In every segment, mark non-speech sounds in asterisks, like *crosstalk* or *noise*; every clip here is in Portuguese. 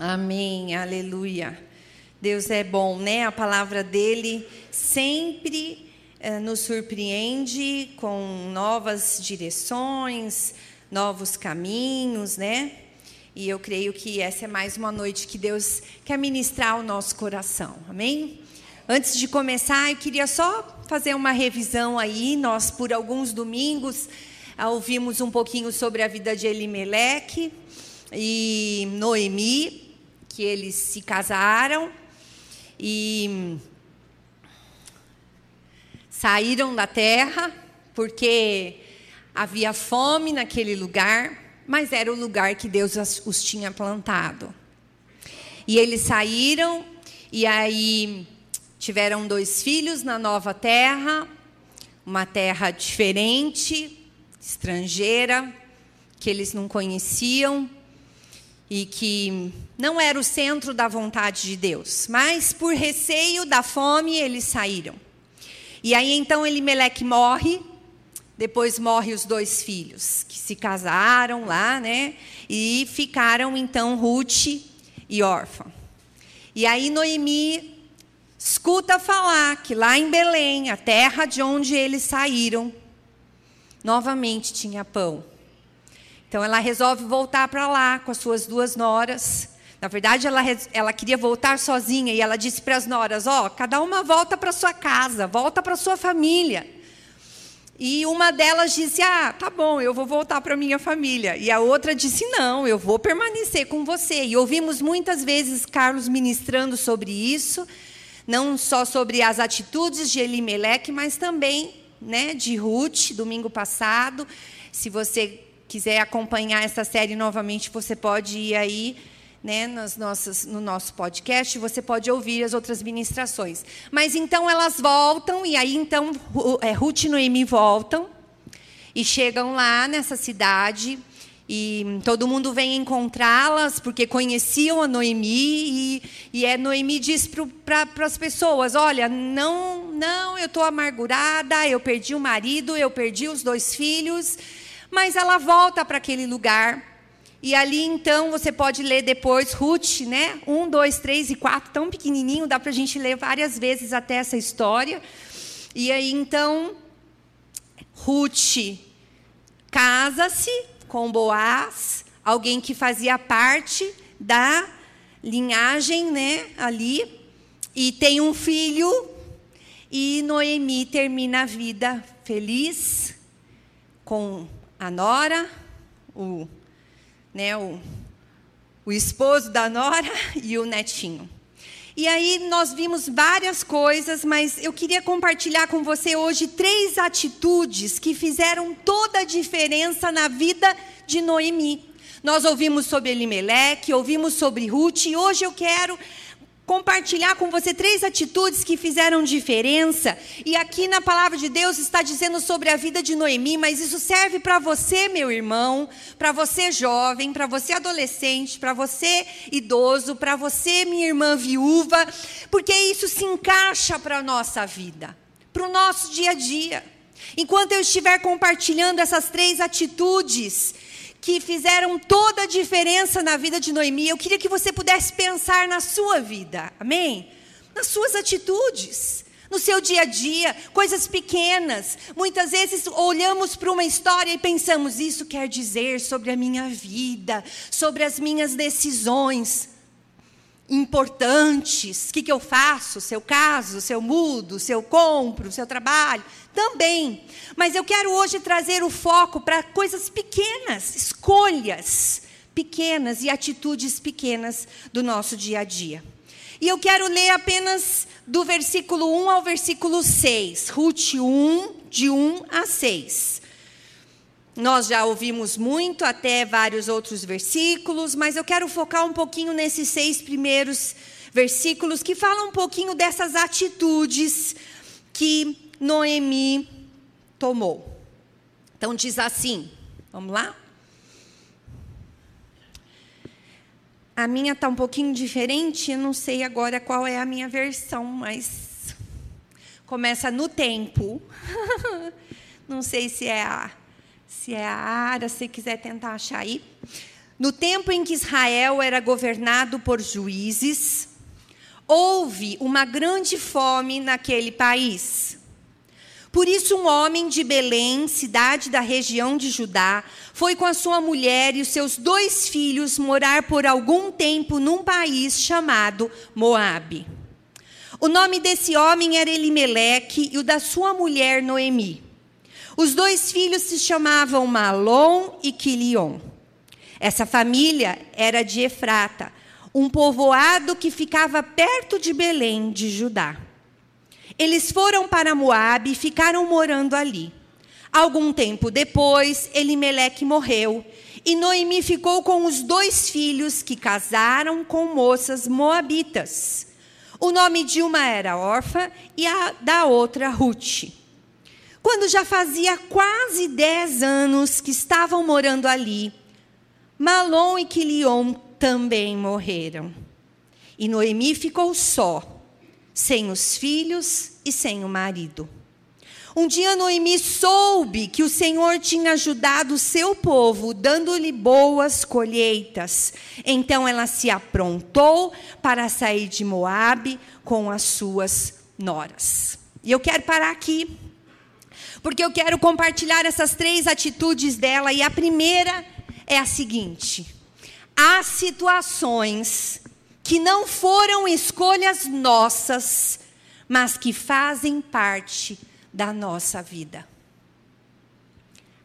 Amém, aleluia. Deus é bom, né? A palavra dele sempre eh, nos surpreende com novas direções, novos caminhos, né? E eu creio que essa é mais uma noite que Deus quer ministrar ao nosso coração, amém? Antes de começar, eu queria só fazer uma revisão aí. Nós, por alguns domingos, ah, ouvimos um pouquinho sobre a vida de Elimeleque e Noemi, que eles se casaram e saíram da terra porque havia fome naquele lugar, mas era o lugar que Deus os tinha plantado. E eles saíram e aí tiveram dois filhos na nova terra, uma terra diferente, estrangeira, que eles não conheciam e que não era o centro da vontade de Deus, mas por receio da fome eles saíram. E aí então Elimeleque morre, depois morre os dois filhos que se casaram lá, né? E ficaram então Ruth e órfã. E aí Noemi escuta falar que lá em Belém, a terra de onde eles saíram, novamente tinha pão. Então ela resolve voltar para lá com as suas duas noras. Na verdade, ela, ela queria voltar sozinha e ela disse para as noras: Ó, oh, cada uma volta para sua casa, volta para sua família. E uma delas disse: Ah, tá bom, eu vou voltar para minha família. E a outra disse: Não, eu vou permanecer com você. E ouvimos muitas vezes Carlos ministrando sobre isso, não só sobre as atitudes de Elimeleque, mas também né, de Ruth, domingo passado. Se você quiser acompanhar essa série novamente, você pode ir aí né, nas nossas, no nosso podcast, você pode ouvir as outras ministrações. Mas então elas voltam, e aí então é, Ruth e Noemi voltam, e chegam lá nessa cidade, e todo mundo vem encontrá-las, porque conheciam a Noemi, e, e é, Noemi diz para as pessoas: Olha, não, não, eu estou amargurada, eu perdi o marido, eu perdi os dois filhos mas ela volta para aquele lugar. E ali então você pode ler depois Ruth, né? Um, dois, três e quatro, tão pequenininho, dá para a gente ler várias vezes até essa história. E aí então Ruth casa-se com Boaz, alguém que fazia parte da linhagem, né? Ali e tem um filho. E Noemi termina a vida feliz com a nora, o, né, o, o esposo da nora *laughs* e o netinho. E aí nós vimos várias coisas, mas eu queria compartilhar com você hoje três atitudes que fizeram toda a diferença na vida de Noemi. Nós ouvimos sobre Elimeleque, ouvimos sobre Ruth, e hoje eu quero compartilhar com você três atitudes que fizeram diferença. E aqui na palavra de Deus está dizendo sobre a vida de Noemi, mas isso serve para você, meu irmão, para você jovem, para você adolescente, para você idoso, para você, minha irmã viúva, porque isso se encaixa para a nossa vida, para o nosso dia a dia. Enquanto eu estiver compartilhando essas três atitudes, que fizeram toda a diferença na vida de Noemi. Eu queria que você pudesse pensar na sua vida, amém? Nas suas atitudes, no seu dia a dia, coisas pequenas. Muitas vezes olhamos para uma história e pensamos: isso quer dizer sobre a minha vida, sobre as minhas decisões importantes. O que, que eu faço? Se eu caso, se eu mudo, se eu compro, se eu trabalho. Também. Mas eu quero hoje trazer o foco para coisas pequenas, escolhas pequenas e atitudes pequenas do nosso dia a dia. E eu quero ler apenas do versículo 1 ao versículo 6. Ruth 1, de 1 a 6. Nós já ouvimos muito, até vários outros versículos, mas eu quero focar um pouquinho nesses seis primeiros versículos que falam um pouquinho dessas atitudes que Noemi tomou. Então diz assim, vamos lá? A minha está um pouquinho diferente, eu não sei agora qual é a minha versão, mas começa no tempo. *laughs* não sei se é a se é a área, se quiser tentar achar aí. no tempo em que Israel era governado por juízes, houve uma grande fome naquele país. Por isso, um homem de Belém, cidade da região de Judá, foi com a sua mulher e os seus dois filhos morar por algum tempo num país chamado Moabe. O nome desse homem era Elimeleque e o da sua mulher Noemi. Os dois filhos se chamavam Malom e Quilion. Essa família era de Efrata, um povoado que ficava perto de Belém, de Judá. Eles foram para Moabe e ficaram morando ali. Algum tempo depois, Elimeleque morreu e Noemi ficou com os dois filhos que casaram com moças moabitas. O nome de uma era Orfa e a da outra Ruth. Quando já fazia quase dez anos que estavam morando ali, Malom e Quilion também morreram. E Noemi ficou só sem os filhos e sem o marido. Um dia Noemi soube que o Senhor tinha ajudado o seu povo, dando-lhe boas colheitas. Então ela se aprontou para sair de Moabe com as suas noras. E eu quero parar aqui, porque eu quero compartilhar essas três atitudes dela. E a primeira é a seguinte: há situações que não foram escolhas nossas, mas que fazem parte da nossa vida.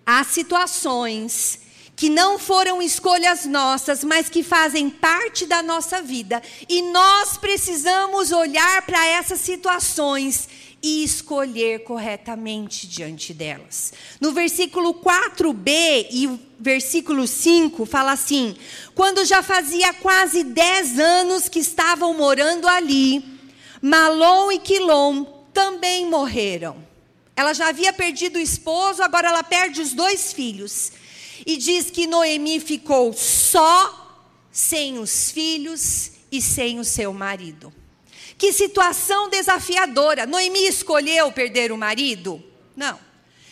Há situações que não foram escolhas nossas, mas que fazem parte da nossa vida, e nós precisamos olhar para essas situações e escolher corretamente diante delas. No versículo 4b e versículo 5 fala assim: Quando já fazia quase 10 anos que estavam morando ali, Malom e Quilom também morreram. Ela já havia perdido o esposo, agora ela perde os dois filhos. E diz que Noemi ficou só, sem os filhos e sem o seu marido. Que situação desafiadora. Noemi escolheu perder o marido? Não.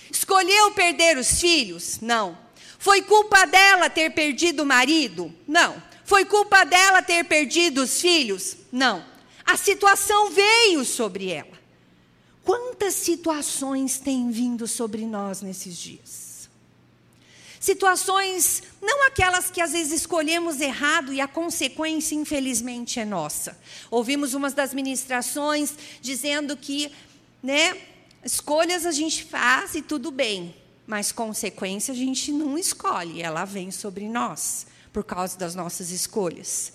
Escolheu perder os filhos? Não. Foi culpa dela ter perdido o marido? Não. Foi culpa dela ter perdido os filhos? Não. A situação veio sobre ela. Quantas situações têm vindo sobre nós nesses dias? Situações, não aquelas que às vezes escolhemos errado e a consequência, infelizmente, é nossa. Ouvimos umas das ministrações dizendo que, né, escolhas a gente faz e tudo bem, mas consequência a gente não escolhe, ela vem sobre nós por causa das nossas escolhas.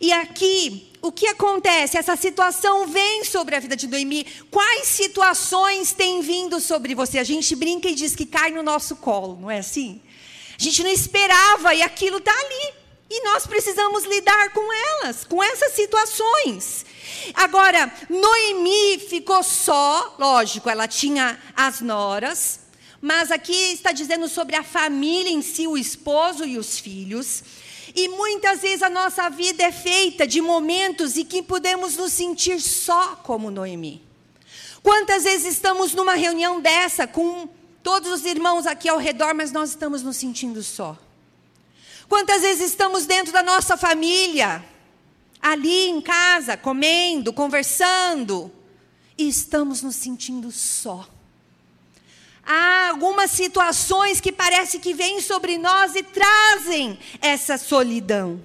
E aqui, o que acontece? Essa situação vem sobre a vida de Noemi. Quais situações têm vindo sobre você? A gente brinca e diz que cai no nosso colo, não é assim? A gente não esperava e aquilo está ali. E nós precisamos lidar com elas, com essas situações. Agora, Noemi ficou só, lógico, ela tinha as noras, mas aqui está dizendo sobre a família em si, o esposo e os filhos. E muitas vezes a nossa vida é feita de momentos em que podemos nos sentir só como Noemi. Quantas vezes estamos numa reunião dessa com todos os irmãos aqui ao redor, mas nós estamos nos sentindo só. Quantas vezes estamos dentro da nossa família, ali em casa, comendo, conversando, e estamos nos sentindo só. Há algumas situações que parece que vêm sobre nós e trazem essa solidão.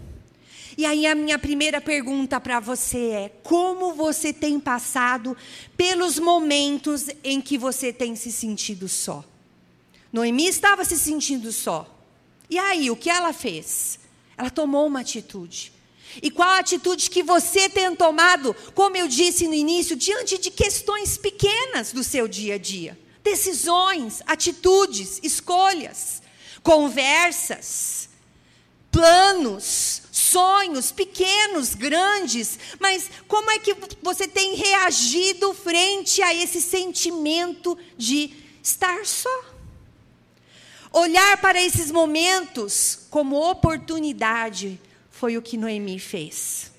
E aí a minha primeira pergunta para você é: como você tem passado pelos momentos em que você tem se sentido só? Noemi estava se sentindo só. E aí, o que ela fez? Ela tomou uma atitude. E qual a atitude que você tem tomado, como eu disse no início, diante de questões pequenas do seu dia a dia? Decisões, atitudes, escolhas, conversas, planos, sonhos pequenos, grandes, mas como é que você tem reagido frente a esse sentimento de estar só? Olhar para esses momentos como oportunidade foi o que Noemi fez.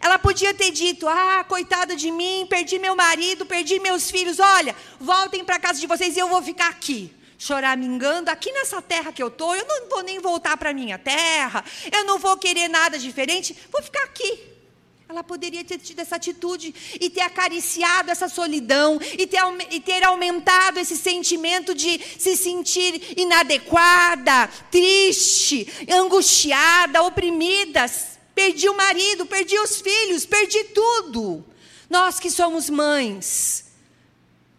Ela podia ter dito: Ah, coitada de mim, perdi meu marido, perdi meus filhos. Olha, voltem para casa de vocês e eu vou ficar aqui. Choramingando aqui nessa terra que eu estou, eu não vou nem voltar para a minha terra, eu não vou querer nada diferente, vou ficar aqui. Ela poderia ter tido essa atitude e ter acariciado essa solidão e ter, e ter aumentado esse sentimento de se sentir inadequada, triste, angustiada, oprimida. Perdi o marido, perdi os filhos, perdi tudo. Nós que somos mães,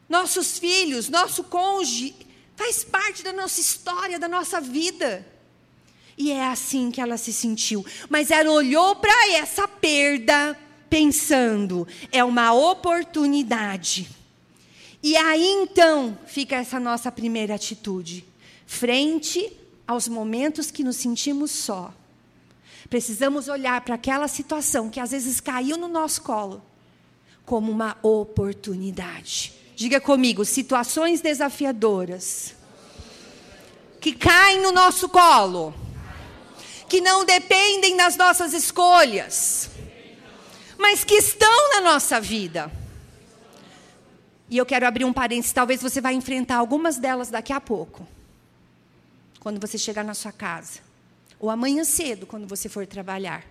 nossos filhos, nosso cônjuge, Faz parte da nossa história, da nossa vida. E é assim que ela se sentiu. Mas ela olhou para essa perda pensando, é uma oportunidade. E aí então fica essa nossa primeira atitude, frente aos momentos que nos sentimos só. Precisamos olhar para aquela situação que às vezes caiu no nosso colo como uma oportunidade. Diga comigo, situações desafiadoras que caem no nosso colo, que não dependem das nossas escolhas, mas que estão na nossa vida. E eu quero abrir um parênteses, talvez você vai enfrentar algumas delas daqui a pouco. Quando você chegar na sua casa, ou amanhã cedo, quando você for trabalhar.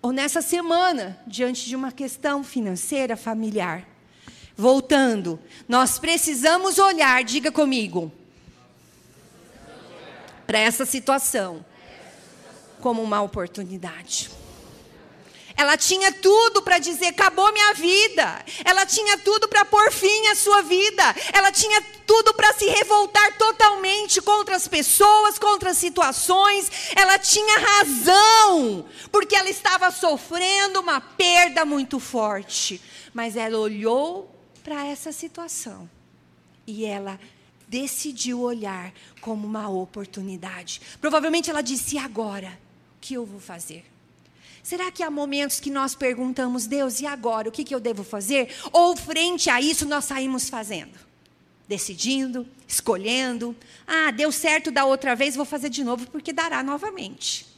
Ou nessa semana, diante de uma questão financeira, familiar. Voltando, nós precisamos olhar, diga comigo, para essa situação como uma oportunidade. Ela tinha tudo para dizer: acabou minha vida. Ela tinha tudo para pôr fim à sua vida. Ela tinha tudo para se revoltar totalmente contra as pessoas, contra as situações. Ela tinha razão, porque ela estava sofrendo uma perda muito forte. Mas ela olhou para essa situação. E ela decidiu olhar como uma oportunidade. Provavelmente ela disse: e agora? O que eu vou fazer? Será que há momentos que nós perguntamos, Deus, e agora? O que, que eu devo fazer? Ou frente a isso nós saímos fazendo? Decidindo, escolhendo. Ah, deu certo da outra vez, vou fazer de novo, porque dará novamente.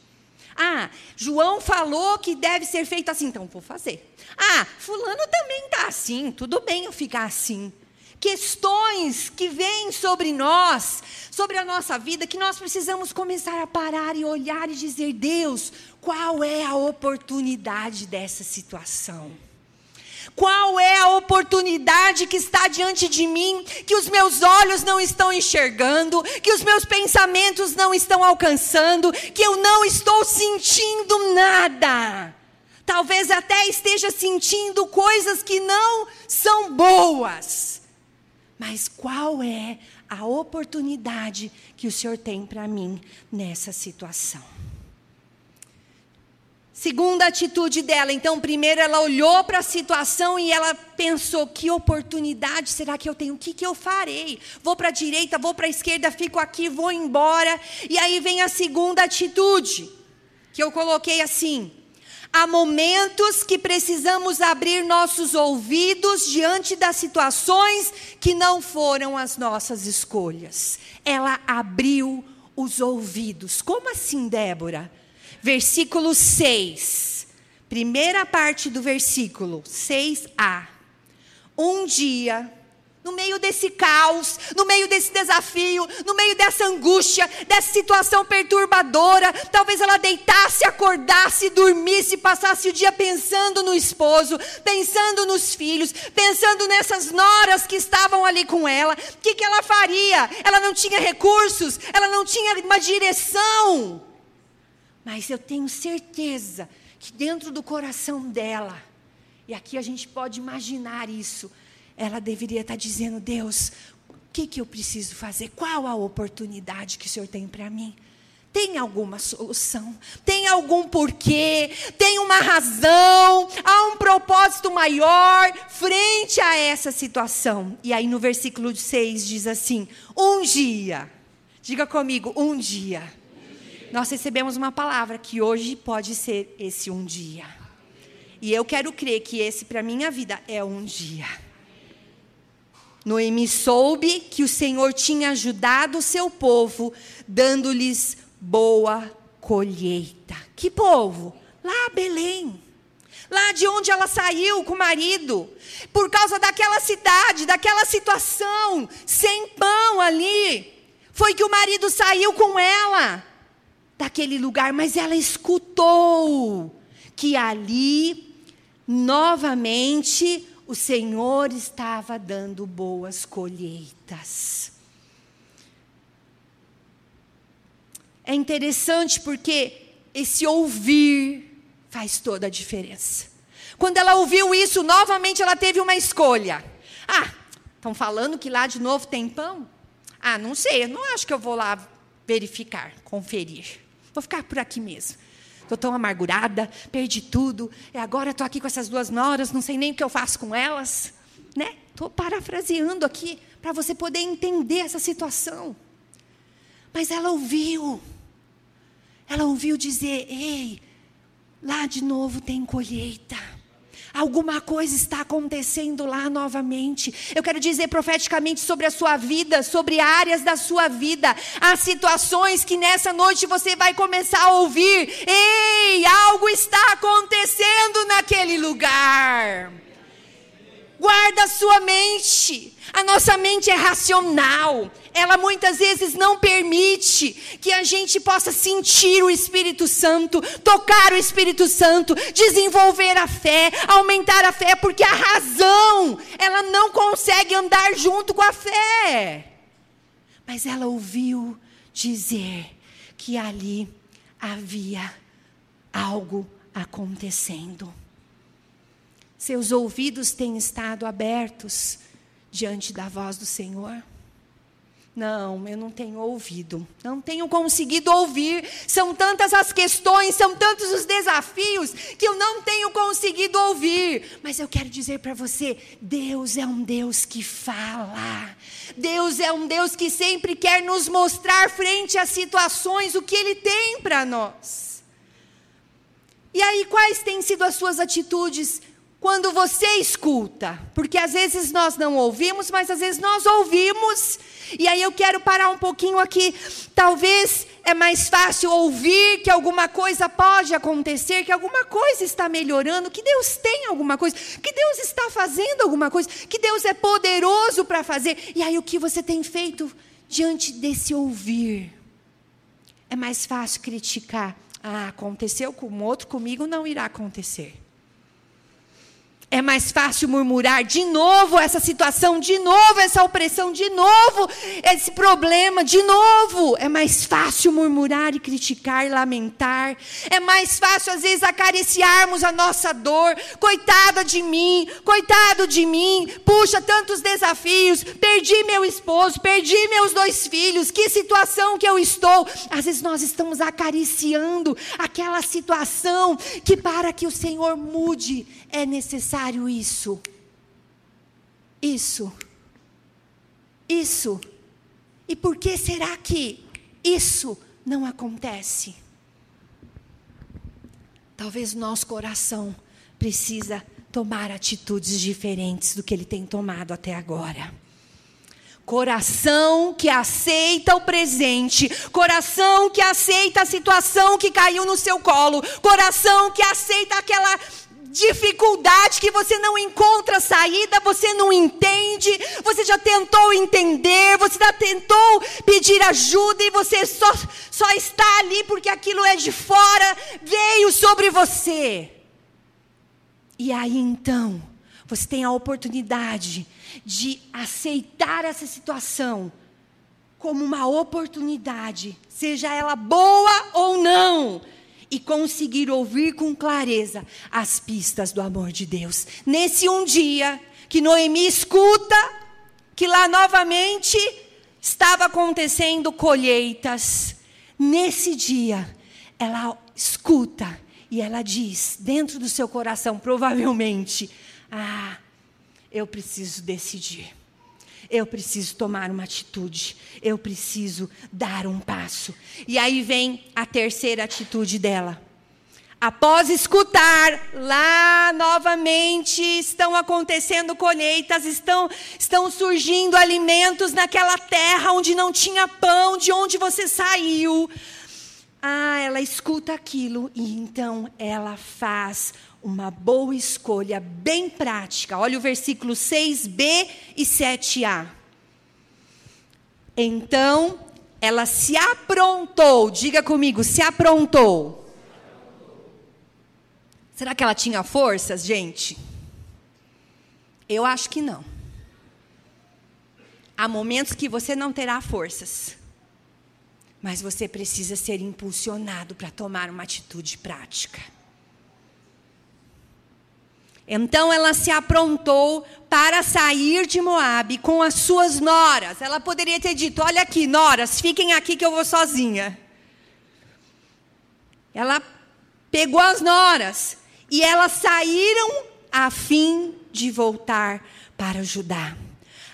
Ah, João falou que deve ser feito assim, então vou fazer. Ah, fulano também está assim, tudo bem eu ficar assim. Questões que vêm sobre nós, sobre a nossa vida, que nós precisamos começar a parar e olhar e dizer: Deus, qual é a oportunidade dessa situação? Qual é a oportunidade que está diante de mim, que os meus olhos não estão enxergando, que os meus pensamentos não estão alcançando, que eu não estou sentindo nada? Talvez até esteja sentindo coisas que não são boas. Mas qual é a oportunidade que o Senhor tem para mim nessa situação? Segunda atitude dela, então, primeiro ela olhou para a situação e ela pensou: que oportunidade será que eu tenho? O que, que eu farei? Vou para a direita, vou para a esquerda, fico aqui, vou embora. E aí vem a segunda atitude, que eu coloquei assim: há momentos que precisamos abrir nossos ouvidos diante das situações que não foram as nossas escolhas. Ela abriu os ouvidos. Como assim, Débora? Versículo 6. Primeira parte do versículo 6a. Um dia, no meio desse caos, no meio desse desafio, no meio dessa angústia, dessa situação perturbadora, talvez ela deitasse, acordasse, dormisse, passasse o dia pensando no esposo, pensando nos filhos, pensando nessas noras que estavam ali com ela. O que, que ela faria? Ela não tinha recursos, ela não tinha uma direção. Mas eu tenho certeza que dentro do coração dela, e aqui a gente pode imaginar isso, ela deveria estar dizendo: Deus, o que, que eu preciso fazer? Qual a oportunidade que o Senhor tem para mim? Tem alguma solução? Tem algum porquê? Tem uma razão? Há um propósito maior frente a essa situação? E aí no versículo 6 diz assim: Um dia, diga comigo, um dia nós recebemos uma palavra que hoje pode ser esse um dia. E eu quero crer que esse para minha vida é um dia. Noemi soube que o Senhor tinha ajudado o seu povo, dando-lhes boa colheita. Que povo? Lá Belém. lá de onde ela saiu com o marido, por causa daquela cidade, daquela situação, sem pão ali. Foi que o marido saiu com ela daquele lugar, mas ela escutou que ali, novamente, o Senhor estava dando boas colheitas. É interessante porque esse ouvir faz toda a diferença. Quando ela ouviu isso, novamente ela teve uma escolha. Ah, estão falando que lá de novo tem pão? Ah, não sei, eu não acho que eu vou lá verificar, conferir. Vou ficar por aqui mesmo. Estou tão amargurada, perdi tudo, e agora estou aqui com essas duas noras, não sei nem o que eu faço com elas. Né? Estou parafraseando aqui para você poder entender essa situação. Mas ela ouviu. Ela ouviu dizer: Ei, Lá de novo tem colheita. Alguma coisa está acontecendo lá novamente. Eu quero dizer profeticamente sobre a sua vida, sobre áreas da sua vida. Há situações que nessa noite você vai começar a ouvir: ei, algo está acontecendo naquele lugar. Guarda a sua mente. A nossa mente é racional. Ela muitas vezes não permite que a gente possa sentir o Espírito Santo, tocar o Espírito Santo, desenvolver a fé, aumentar a fé, porque a razão, ela não consegue andar junto com a fé. Mas ela ouviu dizer que ali havia algo acontecendo. Seus ouvidos têm estado abertos diante da voz do Senhor? Não, eu não tenho ouvido, não tenho conseguido ouvir. São tantas as questões, são tantos os desafios que eu não tenho conseguido ouvir. Mas eu quero dizer para você: Deus é um Deus que fala. Deus é um Deus que sempre quer nos mostrar frente às situações o que Ele tem para nós. E aí, quais têm sido as suas atitudes quando você escuta, porque às vezes nós não ouvimos, mas às vezes nós ouvimos. E aí eu quero parar um pouquinho aqui. Talvez é mais fácil ouvir que alguma coisa pode acontecer, que alguma coisa está melhorando, que Deus tem alguma coisa, que Deus está fazendo alguma coisa, que Deus é poderoso para fazer. E aí o que você tem feito diante desse ouvir? É mais fácil criticar. Ah, aconteceu com outro, comigo não irá acontecer. É mais fácil murmurar de novo essa situação, de novo essa opressão, de novo esse problema, de novo. É mais fácil murmurar e criticar lamentar. É mais fácil, às vezes, acariciarmos a nossa dor. Coitada de mim, coitado de mim. Puxa, tantos desafios. Perdi meu esposo, perdi meus dois filhos. Que situação que eu estou. Às vezes, nós estamos acariciando aquela situação que, para que o Senhor mude, é necessário isso. Isso. Isso. E por que será que isso não acontece? Talvez o nosso coração precisa tomar atitudes diferentes do que ele tem tomado até agora. Coração que aceita o presente, coração que aceita a situação que caiu no seu colo, coração que aceita aquela dificuldade que você não encontra saída, você não entende, você já tentou entender, você já tentou pedir ajuda e você só, só está ali porque aquilo é de fora, veio sobre você. E aí então, você tem a oportunidade de aceitar essa situação como uma oportunidade, seja ela boa ou não e conseguir ouvir com clareza as pistas do amor de Deus. Nesse um dia que Noemi escuta que lá novamente estava acontecendo colheitas, nesse dia ela escuta e ela diz dentro do seu coração, provavelmente: Ah, eu preciso decidir. Eu preciso tomar uma atitude, eu preciso dar um passo. E aí vem a terceira atitude dela. Após escutar, lá novamente estão acontecendo colheitas, estão, estão surgindo alimentos naquela terra onde não tinha pão, de onde você saiu. Ah, ela escuta aquilo e então ela faz uma boa escolha, bem prática. Olha o versículo 6b e 7a. Então ela se aprontou, diga comigo, se aprontou. Será que ela tinha forças, gente? Eu acho que não. Há momentos que você não terá forças, mas você precisa ser impulsionado para tomar uma atitude prática. Então ela se aprontou para sair de Moabe com as suas noras. Ela poderia ter dito: Olha aqui, noras, fiquem aqui que eu vou sozinha. Ela pegou as noras e elas saíram a fim de voltar para Judá.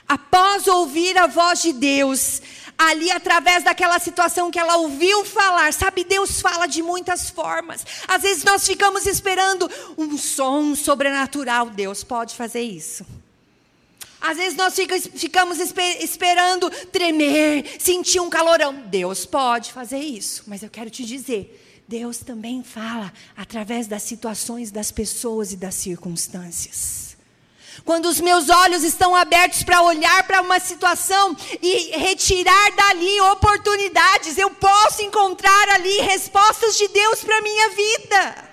Após ouvir a voz de Deus, ali através daquela situação que ela ouviu falar. Sabe, Deus fala de muitas formas. Às vezes nós ficamos esperando um som sobrenatural. Deus pode fazer isso. Às vezes nós ficamos esperando tremer, sentir um calorão. Deus pode fazer isso. Mas eu quero te dizer, Deus também fala através das situações das pessoas e das circunstâncias. Quando os meus olhos estão abertos para olhar para uma situação e retirar dali oportunidades, eu posso encontrar ali respostas de Deus para a minha vida.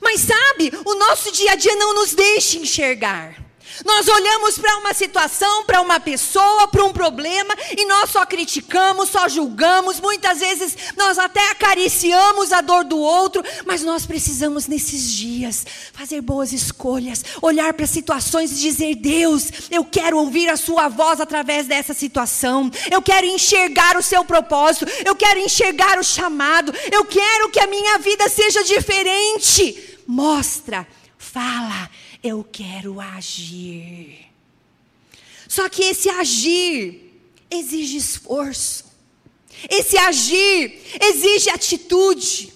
Mas sabe, o nosso dia a dia não nos deixa enxergar. Nós olhamos para uma situação, para uma pessoa, para um problema e nós só criticamos, só julgamos, muitas vezes nós até acariciamos a dor do outro, mas nós precisamos nesses dias fazer boas escolhas, olhar para situações e dizer: Deus, eu quero ouvir a Sua voz através dessa situação, eu quero enxergar o Seu propósito, eu quero enxergar o chamado, eu quero que a minha vida seja diferente. Mostra, fala eu quero agir. Só que esse agir exige esforço. Esse agir exige atitude.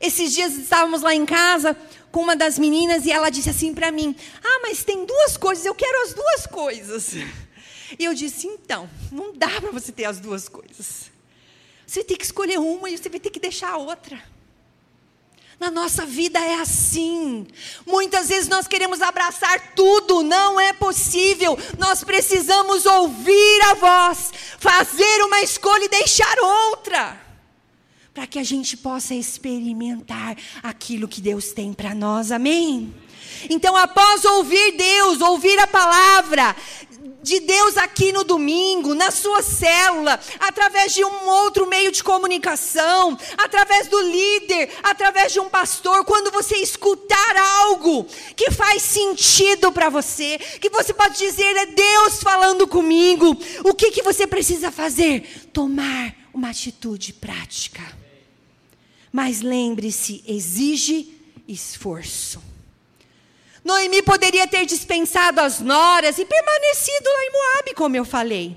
Esses dias estávamos lá em casa com uma das meninas e ela disse assim para mim: Ah, mas tem duas coisas, eu quero as duas coisas. E eu disse: Então, não dá para você ter as duas coisas. Você tem que escolher uma e você vai ter que deixar a outra. Na nossa vida é assim. Muitas vezes nós queremos abraçar tudo, não é possível. Nós precisamos ouvir a voz, fazer uma escolha e deixar outra, para que a gente possa experimentar aquilo que Deus tem para nós. Amém? Então, após ouvir Deus, ouvir a palavra, de Deus aqui no domingo, na sua célula, através de um outro meio de comunicação, através do líder, através de um pastor, quando você escutar algo que faz sentido para você, que você pode dizer, é Deus falando comigo, o que, que você precisa fazer? Tomar uma atitude prática. Mas lembre-se, exige esforço. Noemi poderia ter dispensado as noras e permanecido lá em Moabe, como eu falei.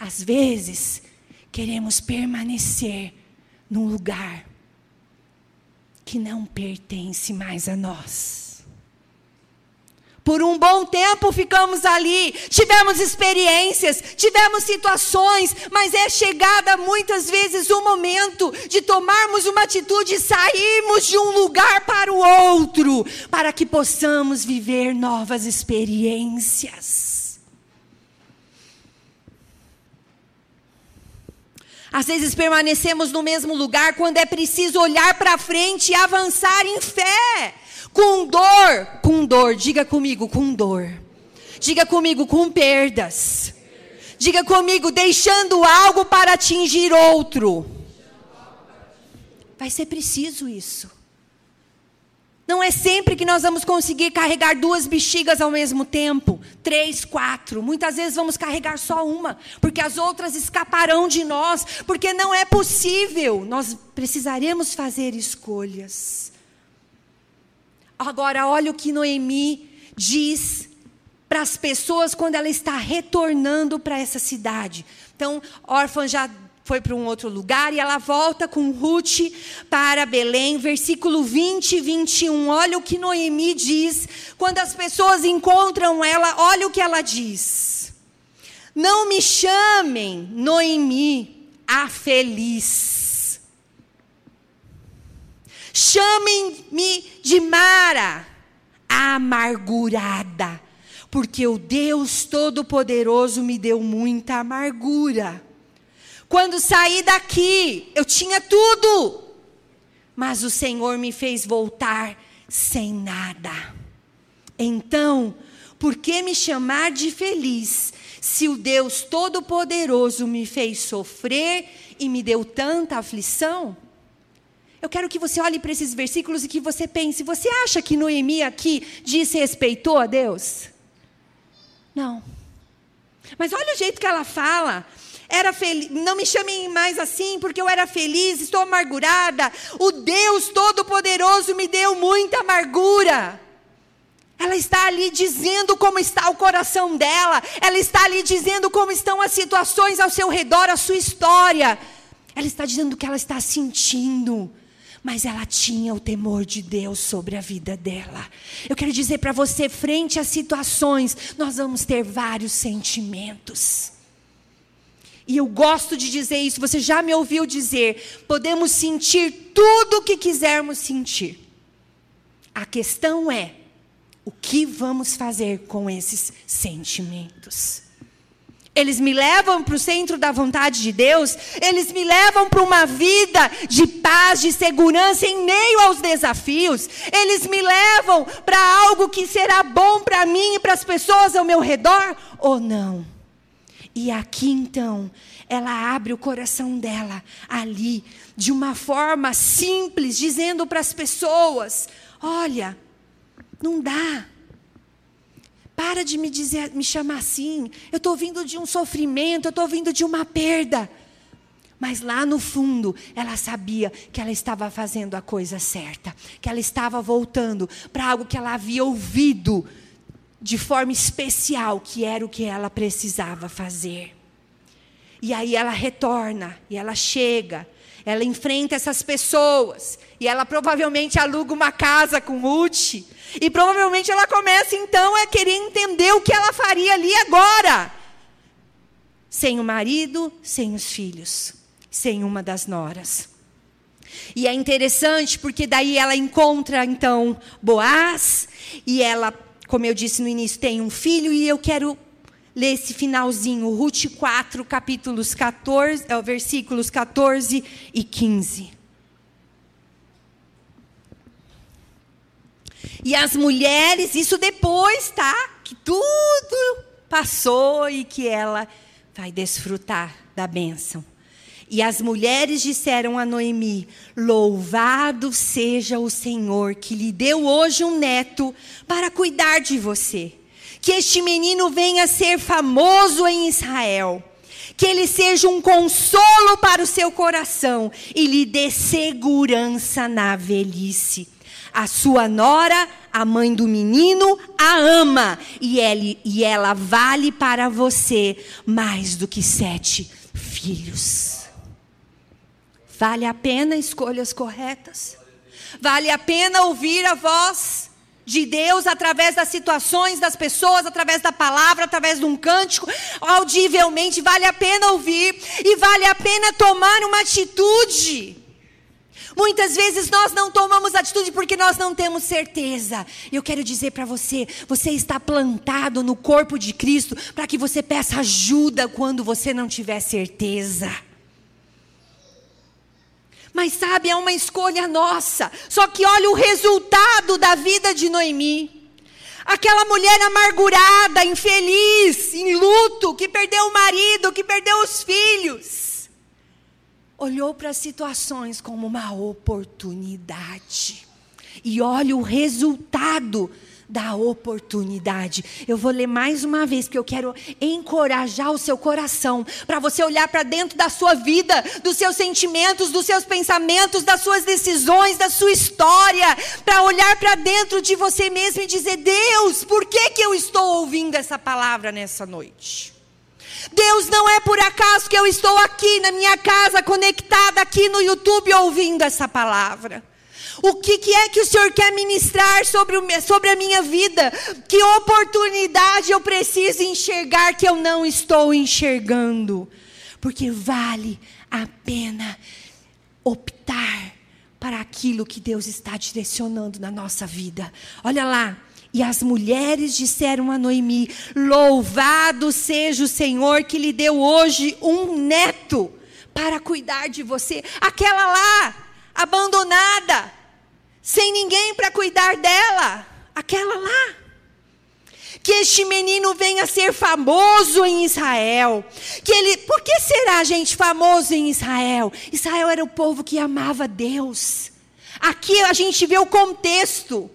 Às vezes, queremos permanecer num lugar que não pertence mais a nós. Por um bom tempo ficamos ali, tivemos experiências, tivemos situações, mas é chegada muitas vezes o momento de tomarmos uma atitude e sairmos de um lugar para o outro, para que possamos viver novas experiências. Às vezes permanecemos no mesmo lugar quando é preciso olhar para frente e avançar em fé com dor, com dor, diga comigo, com dor. Diga comigo, com perdas. Diga comigo, deixando algo para atingir outro. Vai ser preciso isso. Não é sempre que nós vamos conseguir carregar duas bexigas ao mesmo tempo, três, quatro. Muitas vezes vamos carregar só uma, porque as outras escaparão de nós, porque não é possível. Nós precisaremos fazer escolhas. Agora, olha o que Noemi diz para as pessoas quando ela está retornando para essa cidade. Então, órfã já foi para um outro lugar e ela volta com Ruth para Belém, versículo 20 e 21. Olha o que Noemi diz. Quando as pessoas encontram ela, olha o que ela diz. Não me chamem Noemi, a feliz Chamem-me de Mara, amargurada, porque o Deus Todo-Poderoso me deu muita amargura. Quando saí daqui, eu tinha tudo, mas o Senhor me fez voltar sem nada. Então, por que me chamar de feliz, se o Deus Todo-Poderoso me fez sofrer e me deu tanta aflição? Eu quero que você olhe para esses versículos e que você pense: você acha que Noemi aqui disse respeitou a Deus? Não. Mas olha o jeito que ela fala. Era feliz, não me chamem mais assim, porque eu era feliz, estou amargurada. O Deus Todo-Poderoso me deu muita amargura. Ela está ali dizendo como está o coração dela, ela está ali dizendo como estão as situações ao seu redor, a sua história. Ela está dizendo o que ela está sentindo mas ela tinha o temor de Deus sobre a vida dela. Eu quero dizer para você, frente às situações, nós vamos ter vários sentimentos. E eu gosto de dizer isso, você já me ouviu dizer, podemos sentir tudo o que quisermos sentir. A questão é, o que vamos fazer com esses sentimentos? Eles me levam para o centro da vontade de Deus, eles me levam para uma vida de paz, de segurança em meio aos desafios, eles me levam para algo que será bom para mim e para as pessoas ao meu redor, ou não? E aqui então, ela abre o coração dela ali, de uma forma simples, dizendo para as pessoas: olha, não dá. Para de me dizer, me chamar assim. Eu estou vindo de um sofrimento, eu estou vindo de uma perda. Mas lá no fundo, ela sabia que ela estava fazendo a coisa certa, que ela estava voltando para algo que ela havia ouvido de forma especial, que era o que ela precisava fazer. E aí ela retorna, e ela chega, ela enfrenta essas pessoas, e ela provavelmente aluga uma casa com Uti. E provavelmente ela começa então a querer entender o que ela faria ali agora. Sem o marido, sem os filhos, sem uma das noras. E é interessante porque daí ela encontra então Boaz e ela, como eu disse no início, tem um filho e eu quero ler esse finalzinho, Ruth 4, capítulos 14, é, versículos 14 e 15. E as mulheres, isso depois, tá? Que tudo passou e que ela vai desfrutar da bênção. E as mulheres disseram a Noemi: Louvado seja o Senhor que lhe deu hoje um neto para cuidar de você. Que este menino venha ser famoso em Israel. Que ele seja um consolo para o seu coração e lhe dê segurança na velhice a sua nora, a mãe do menino, a ama. E, ele, e ela vale para você mais do que sete filhos. Vale a pena escolhas corretas? Vale a pena ouvir a voz de Deus através das situações das pessoas, através da palavra, através de um cântico, audivelmente, vale a pena ouvir e vale a pena tomar uma atitude. Muitas vezes nós não tomamos atitude porque nós não temos certeza. Eu quero dizer para você, você está plantado no corpo de Cristo para que você peça ajuda quando você não tiver certeza. Mas sabe, é uma escolha nossa. Só que olha o resultado da vida de Noemi. Aquela mulher amargurada, infeliz, em luto, que perdeu o marido, que perdeu os filhos olhou para as situações como uma oportunidade. E olha o resultado da oportunidade. Eu vou ler mais uma vez, porque eu quero encorajar o seu coração, para você olhar para dentro da sua vida, dos seus sentimentos, dos seus pensamentos, das suas decisões, da sua história, para olhar para dentro de você mesmo e dizer: Deus, por que, que eu estou ouvindo essa palavra nessa noite? Deus, não é por acaso que eu estou aqui na minha casa, conectada aqui no YouTube, ouvindo essa palavra. O que, que, é que o Senhor quer ministrar sobre, o, sobre a minha vida? Que oportunidade eu preciso enxergar que eu não estou enxergando? Porque vale a pena optar para aquilo que Deus está direcionando na nossa vida. Olha lá. E as mulheres disseram a Noemi: Louvado seja o Senhor que lhe deu hoje um neto para cuidar de você. Aquela lá, abandonada, sem ninguém para cuidar dela. Aquela lá que este menino venha ser famoso em Israel. Que ele, por que será gente famoso em Israel? Israel era o povo que amava Deus. Aqui a gente vê o contexto.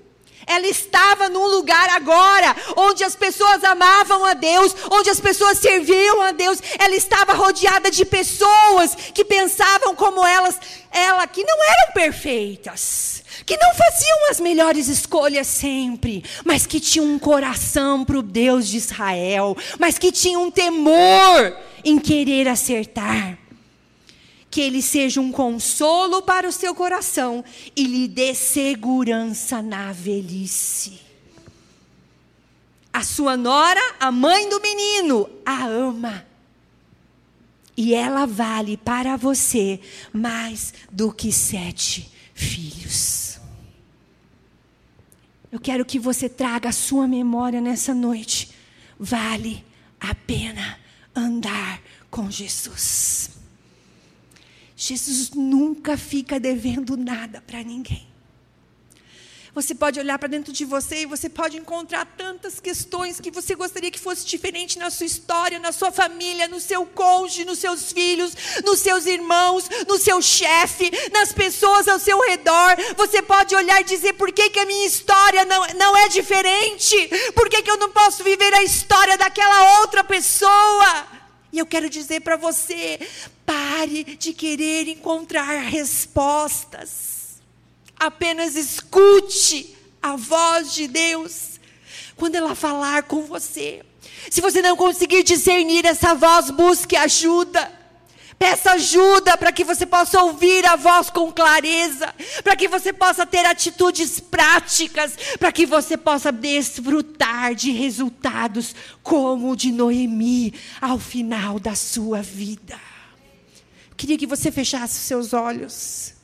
Ela estava num lugar agora onde as pessoas amavam a Deus, onde as pessoas serviam a Deus. Ela estava rodeada de pessoas que pensavam como elas, ela que não eram perfeitas, que não faziam as melhores escolhas sempre, mas que tinham um coração para o Deus de Israel, mas que tinham um temor em querer acertar que ele seja um consolo para o seu coração e lhe dê segurança na velhice. A sua nora, a mãe do menino, a ama. E ela vale para você mais do que sete filhos. Eu quero que você traga a sua memória nessa noite. Vale a pena andar com Jesus. Jesus nunca fica devendo nada para ninguém. Você pode olhar para dentro de você e você pode encontrar tantas questões que você gostaria que fosse diferente na sua história, na sua família, no seu cônjuge, nos seus filhos, nos seus irmãos, no seu chefe, nas pessoas ao seu redor. Você pode olhar e dizer: por que, que a minha história não, não é diferente? Por que, que eu não posso viver a história daquela outra pessoa? E eu quero dizer para você: pare de querer encontrar respostas. Apenas escute a voz de Deus quando ela falar com você. Se você não conseguir discernir essa voz, busque ajuda. Peça ajuda para que você possa ouvir a voz com clareza, para que você possa ter atitudes práticas, para que você possa desfrutar de resultados como o de Noemi ao final da sua vida. queria que você fechasse os seus olhos.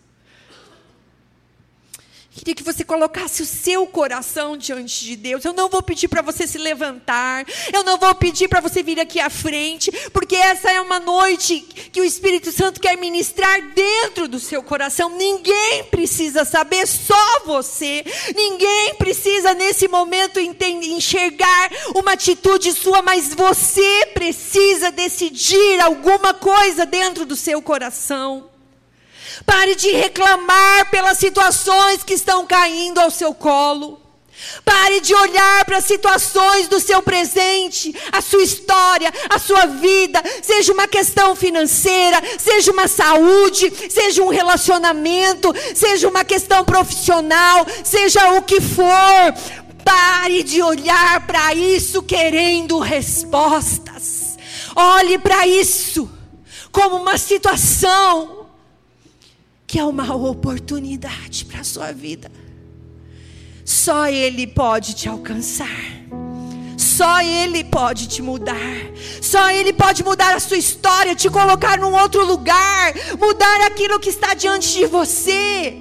Queria que você colocasse o seu coração diante de Deus. Eu não vou pedir para você se levantar. Eu não vou pedir para você vir aqui à frente, porque essa é uma noite que o Espírito Santo quer ministrar dentro do seu coração. Ninguém precisa saber, só você. Ninguém precisa nesse momento enxergar uma atitude sua, mas você precisa decidir alguma coisa dentro do seu coração. Pare de reclamar pelas situações que estão caindo ao seu colo. Pare de olhar para as situações do seu presente, a sua história, a sua vida, seja uma questão financeira, seja uma saúde, seja um relacionamento, seja uma questão profissional, seja o que for. Pare de olhar para isso querendo respostas. Olhe para isso como uma situação que é uma oportunidade para a sua vida. Só Ele pode te alcançar. Só Ele pode te mudar. Só Ele pode mudar a sua história, te colocar num outro lugar, mudar aquilo que está diante de você.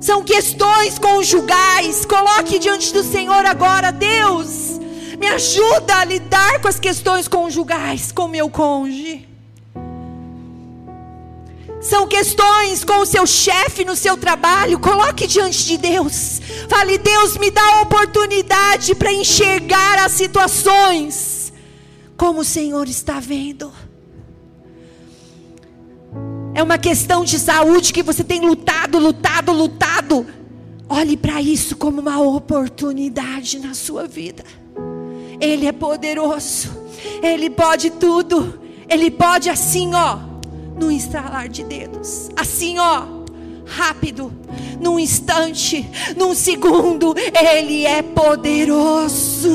São questões conjugais. Coloque diante do Senhor agora, Deus. Me ajuda a lidar com as questões conjugais com meu cônjuge. São questões com o seu chefe no seu trabalho. Coloque diante de Deus. Fale, Deus, me dá a oportunidade para enxergar as situações como o Senhor está vendo. É uma questão de saúde que você tem lutado, lutado, lutado. Olhe para isso como uma oportunidade na sua vida. Ele é poderoso. Ele pode tudo. Ele pode assim, ó no estralar de dedos. Assim, ó, rápido, num instante, num segundo, Ele é poderoso.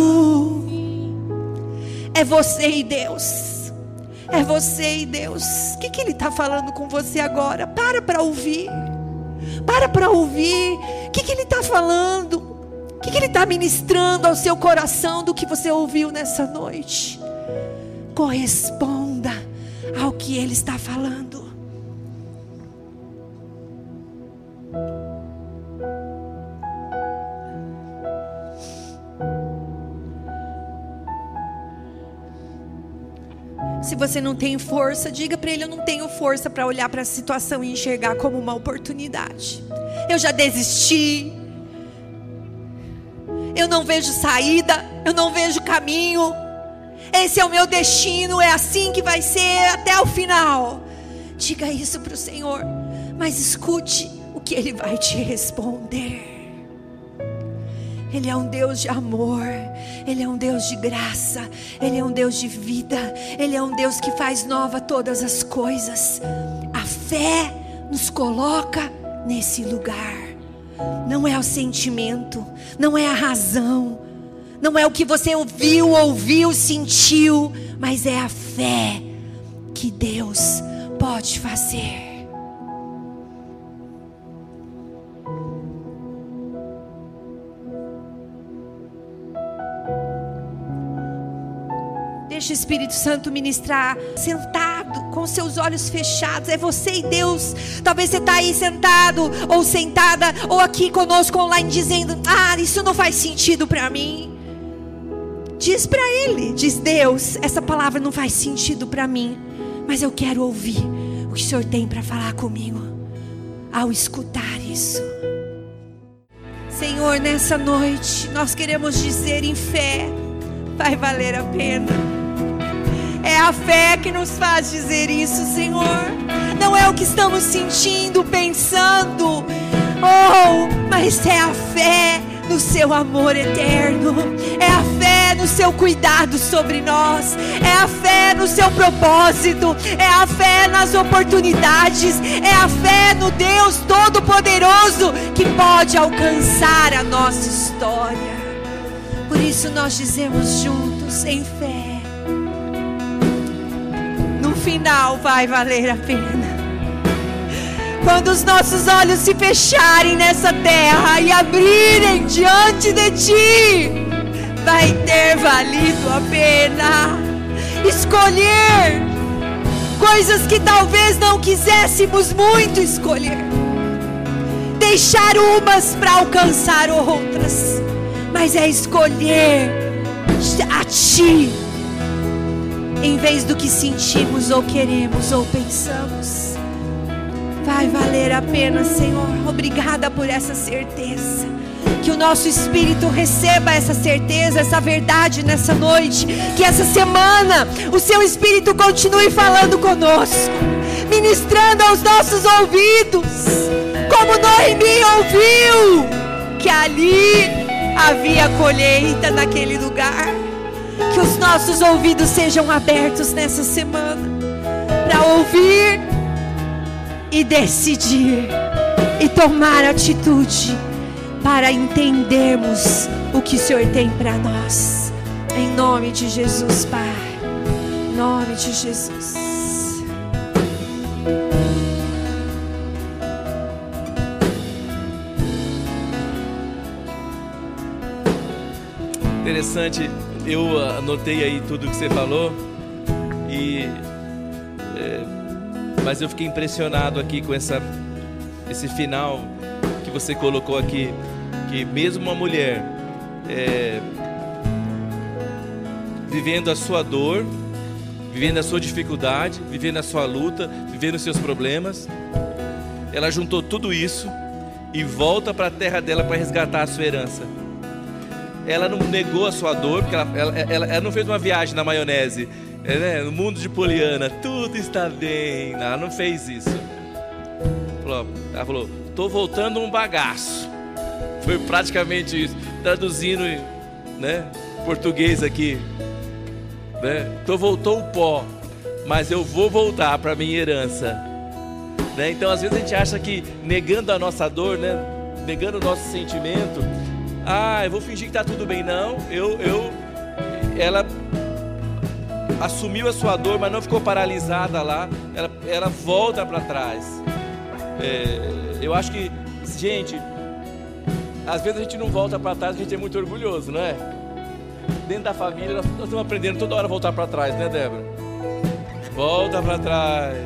É você e Deus. É você e Deus. O que, que Ele está falando com você agora? Para para ouvir. Para para ouvir. O que, que Ele está falando? O que, que Ele está ministrando ao seu coração do que você ouviu nessa noite? Corresponda ao que ele está falando. Se você não tem força, diga para ele: Eu não tenho força para olhar para a situação e enxergar como uma oportunidade. Eu já desisti. Eu não vejo saída. Eu não vejo caminho. Esse é o meu destino. É assim que vai ser até o final. Diga isso para o Senhor. Mas escute o que Ele vai te responder. Ele é um Deus de amor, Ele é um Deus de graça, Ele é um Deus de vida, Ele é um Deus que faz nova todas as coisas. A fé nos coloca nesse lugar. Não é o sentimento, não é a razão, não é o que você ouviu, ouviu, sentiu, mas é a fé que Deus pode fazer. Deixa o Espírito Santo ministrar sentado, com seus olhos fechados. É você e Deus. Talvez você está aí sentado, ou sentada, ou aqui conosco online, dizendo: Ah, isso não faz sentido para mim. Diz para Ele, diz Deus: Essa palavra não faz sentido para mim, mas eu quero ouvir o que o Senhor tem para falar comigo. Ao escutar isso, Senhor, nessa noite, nós queremos dizer em fé: vai valer a pena. É a fé que nos faz dizer isso, Senhor. Não é o que estamos sentindo, pensando. Oh, mas é a fé no seu amor eterno. É a fé no seu cuidado sobre nós. É a fé no seu propósito. É a fé nas oportunidades. É a fé no Deus Todo-Poderoso que pode alcançar a nossa história. Por isso nós dizemos juntos em fé final vai valer a pena. Quando os nossos olhos se fecharem nessa terra e abrirem diante de Ti, vai ter valido a pena escolher coisas que talvez não quiséssemos muito escolher, deixar umas para alcançar outras, mas é escolher a Ti em vez do que sentimos ou queremos ou pensamos. Vai valer a pena, Senhor. Obrigada por essa certeza. Que o nosso espírito receba essa certeza, essa verdade nessa noite. Que essa semana o seu espírito continue falando conosco, ministrando aos nossos ouvidos, como Noemi ouviu que ali havia colheita naquele lugar. Que os nossos ouvidos sejam abertos nessa semana para ouvir e decidir e tomar atitude para entendermos o que o Senhor tem para nós. Em nome de Jesus, Pai. Em nome de Jesus. Interessante eu anotei aí tudo que você falou e é, mas eu fiquei impressionado aqui com essa esse final que você colocou aqui que mesmo uma mulher é, vivendo a sua dor, vivendo a sua dificuldade, vivendo a sua luta, vivendo os seus problemas, ela juntou tudo isso e volta para a terra dela para resgatar a sua herança ela não negou a sua dor, porque ela, ela, ela, ela não fez uma viagem na maionese, é, né? no mundo de Poliana, tudo está bem. Ela não fez isso. Ela falou, estou voltando um bagaço. Foi praticamente isso. Traduzindo né, português aqui. Né? Tô voltou o pó, mas eu vou voltar para minha herança. Né? Então, às vezes a gente acha que negando a nossa dor, né, negando o nosso sentimento, ah, eu vou fingir que está tudo bem. Não, eu, eu, ela assumiu a sua dor, mas não ficou paralisada lá. Ela, ela volta para trás. É, eu acho que, gente, às vezes a gente não volta para trás, a gente é muito orgulhoso, não é? Dentro da família, nós, nós estamos aprendendo toda hora a voltar para trás, né, Débora? Volta para trás,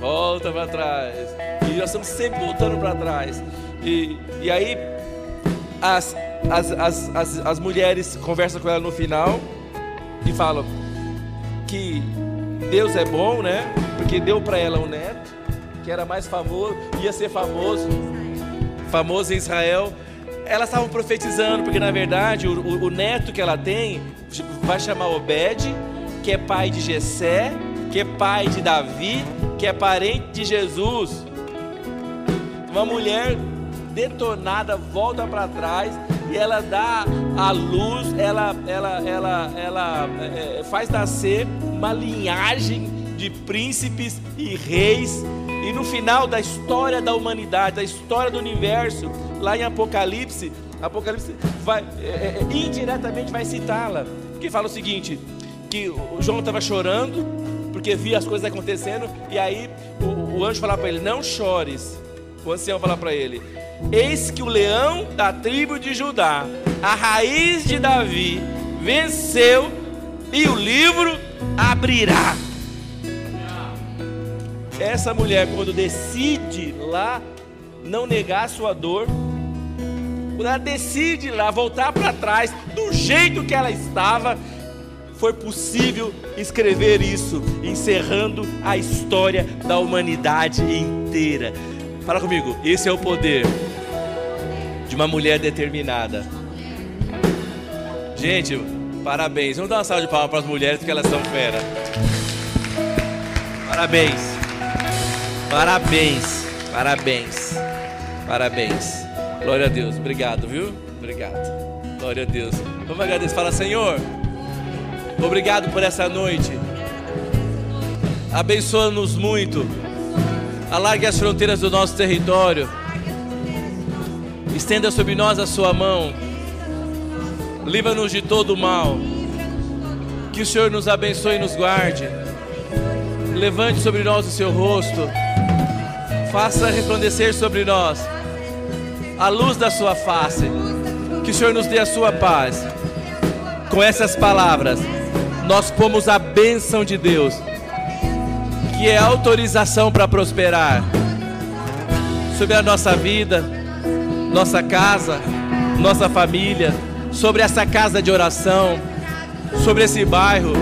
volta para trás. E nós estamos sempre voltando para trás. E, e aí, as, as, as, as, as mulheres conversam com ela no final e falam que Deus é bom, né? Porque deu para ela um neto, que era mais famoso, ia ser famoso, famoso em Israel. Elas estavam profetizando, porque na verdade o, o, o neto que ela tem vai chamar Obed, que é pai de Jessé, que é pai de Davi, que é parente de Jesus. Uma mulher detonada volta para trás e ela dá a luz, ela, ela, ela, ela é, faz nascer uma linhagem de príncipes e reis. E no final da história da humanidade, da história do universo, lá em Apocalipse, Apocalipse vai, é, é, indiretamente vai citá-la, que fala o seguinte: que João estava chorando porque via as coisas acontecendo, e aí o, o anjo falava para ele: Não chores. O ancião fala para ele: Eis que o leão da tribo de Judá, a raiz de Davi, venceu e o livro abrirá. Essa mulher, quando decide lá não negar sua dor, quando ela decide lá voltar para trás do jeito que ela estava, foi possível escrever isso, encerrando a história da humanidade inteira. Fala comigo, esse é o poder de uma mulher determinada. Gente, parabéns. Vamos dar uma salva de palmas para as mulheres porque elas são fera. Parabéns. Parabéns. Parabéns. Parabéns. Glória a Deus. Obrigado, viu? Obrigado. Glória a Deus. Vamos agradecer. Fala, Senhor. Obrigado por essa noite. Abençoa-nos muito Alargue as fronteiras do nosso território. Estenda sobre nós a sua mão. Livra-nos de todo o mal. Que o Senhor nos abençoe e nos guarde. Levante sobre nós o seu rosto. Faça resplandecer sobre nós a luz da sua face. Que o Senhor nos dê a sua paz. Com essas palavras, nós pomos a bênção de Deus que é autorização para prosperar sobre a nossa vida, nossa casa, nossa família, sobre essa casa de oração, sobre esse bairro,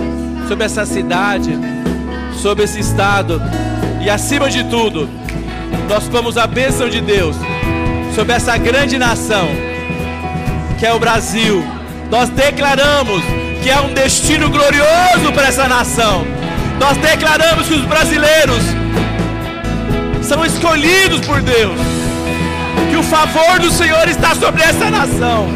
sobre essa cidade, sobre esse estado e acima de tudo, nós tomamos a bênção de Deus sobre essa grande nação que é o Brasil. Nós declaramos que é um destino glorioso para essa nação nós declaramos que os brasileiros são escolhidos por Deus, que o favor do Senhor está sobre essa nação.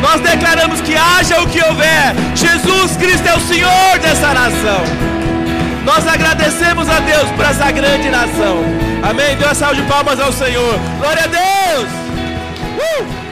Nós declaramos que haja o que houver, Jesus Cristo é o Senhor dessa nação. Nós agradecemos a Deus por essa grande nação. Amém. Dê uma salva de palmas ao Senhor. Glória a Deus. Uh!